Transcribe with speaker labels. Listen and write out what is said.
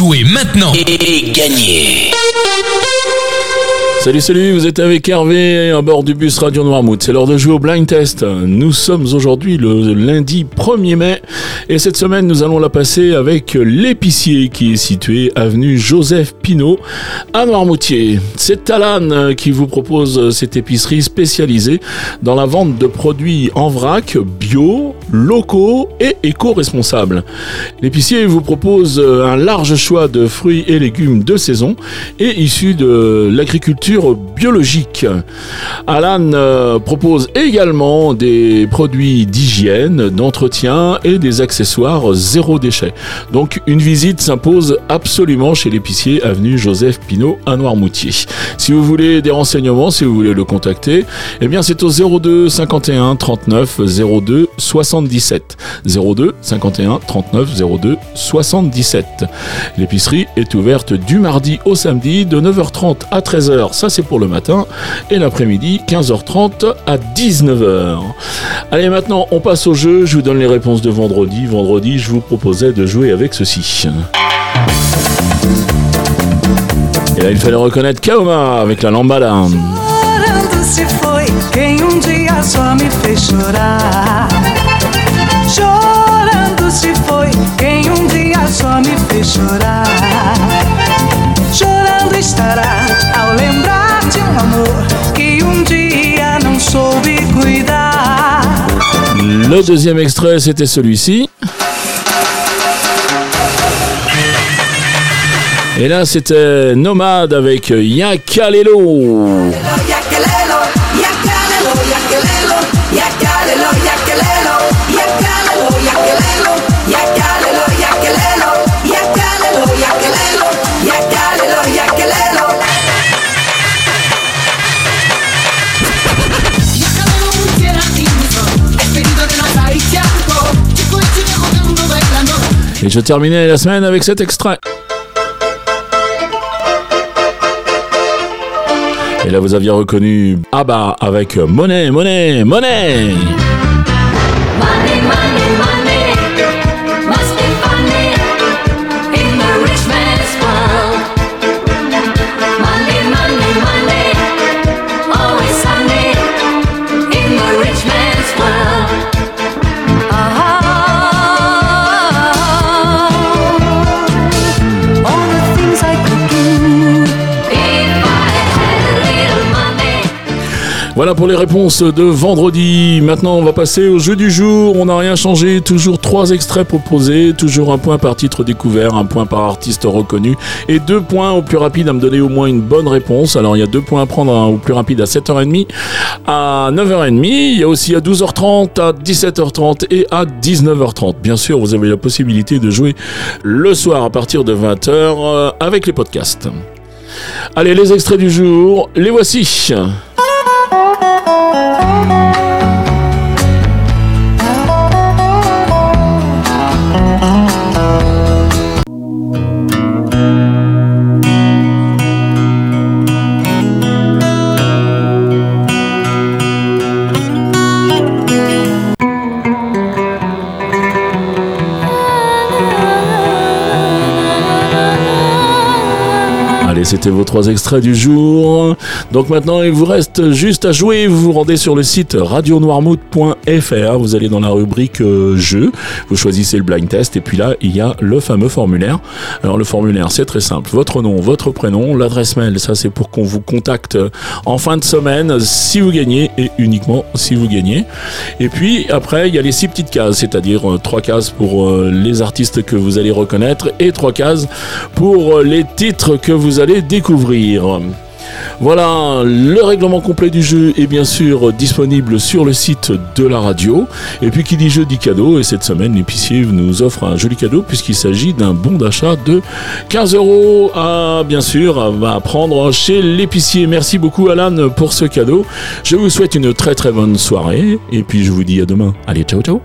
Speaker 1: Jouez maintenant. Et gagnez
Speaker 2: Salut, salut, vous êtes avec Hervé à bord du bus Radio Noirmouth. C'est l'heure de jouer au blind test. Nous sommes aujourd'hui le lundi 1er mai et cette semaine nous allons la passer avec l'épicier qui est situé avenue Joseph Pinault à Noirmoutier. C'est Talan qui vous propose cette épicerie spécialisée dans la vente de produits en vrac, bio, locaux et éco-responsables. L'épicier vous propose un large choix de fruits et légumes de saison et issus de l'agriculture biologique. Alan euh, propose également des produits d'hygiène, d'entretien et des accessoires zéro déchet. Donc une visite s'impose absolument chez l'épicier avenue Joseph Pinault à Noirmoutier. Si vous voulez des renseignements, si vous voulez le contacter, eh bien c'est au 02 51 39 02 77. 02 51 39 02 77. L'épicerie est ouverte du mardi au samedi de 9h30 à 13h ça c'est pour le matin, et l'après-midi 15h30 à 19h. Allez maintenant on passe au jeu, je vous donne les réponses de vendredi. Vendredi je vous proposais de jouer avec ceci. Et là il fallait reconnaître Kaoma avec la lambada. Le deuxième extrait, c'était celui-ci. Et là, c'était Nomade avec Yakalelo. Et je terminais la semaine avec cet extrait. Et là, vous aviez reconnu Abba avec Monnaie, Monnaie, Monnaie. Voilà pour les réponses de vendredi. Maintenant, on va passer au jeu du jour. On n'a rien changé. Toujours trois extraits proposés. Toujours un point par titre découvert, un point par artiste reconnu et deux points au plus rapide à me donner au moins une bonne réponse. Alors, il y a deux points à prendre au plus rapide à 7h30, à 9h30. Il y a aussi à 12h30, à 17h30 et à 19h30. Bien sûr, vous avez la possibilité de jouer le soir à partir de 20h euh, avec les podcasts. Allez, les extraits du jour, les voici. C'était vos trois extraits du jour. Donc maintenant, il vous reste juste à jouer. Vous vous rendez sur le site radionoirmouth.fr. Vous allez dans la rubrique euh, jeu. Vous choisissez le blind test et puis là, il y a le fameux formulaire. Alors le formulaire, c'est très simple. Votre nom, votre prénom, l'adresse mail. Ça, c'est pour qu'on vous contacte en fin de semaine si vous gagnez et uniquement si vous gagnez. Et puis après, il y a les six petites cases, c'est-à-dire euh, trois cases pour euh, les artistes que vous allez reconnaître et trois cases pour les titres que vous découvrir. Voilà, le règlement complet du jeu est bien sûr disponible sur le site de la radio. Et puis qui dit jeu dit cadeau, et cette semaine l'épicier nous offre un joli cadeau puisqu'il s'agit d'un bon d'achat de 15 euros à bien sûr à prendre chez l'épicier. Merci beaucoup Alan pour ce cadeau. Je vous souhaite une très très bonne soirée et puis je vous dis à demain. Allez, ciao ciao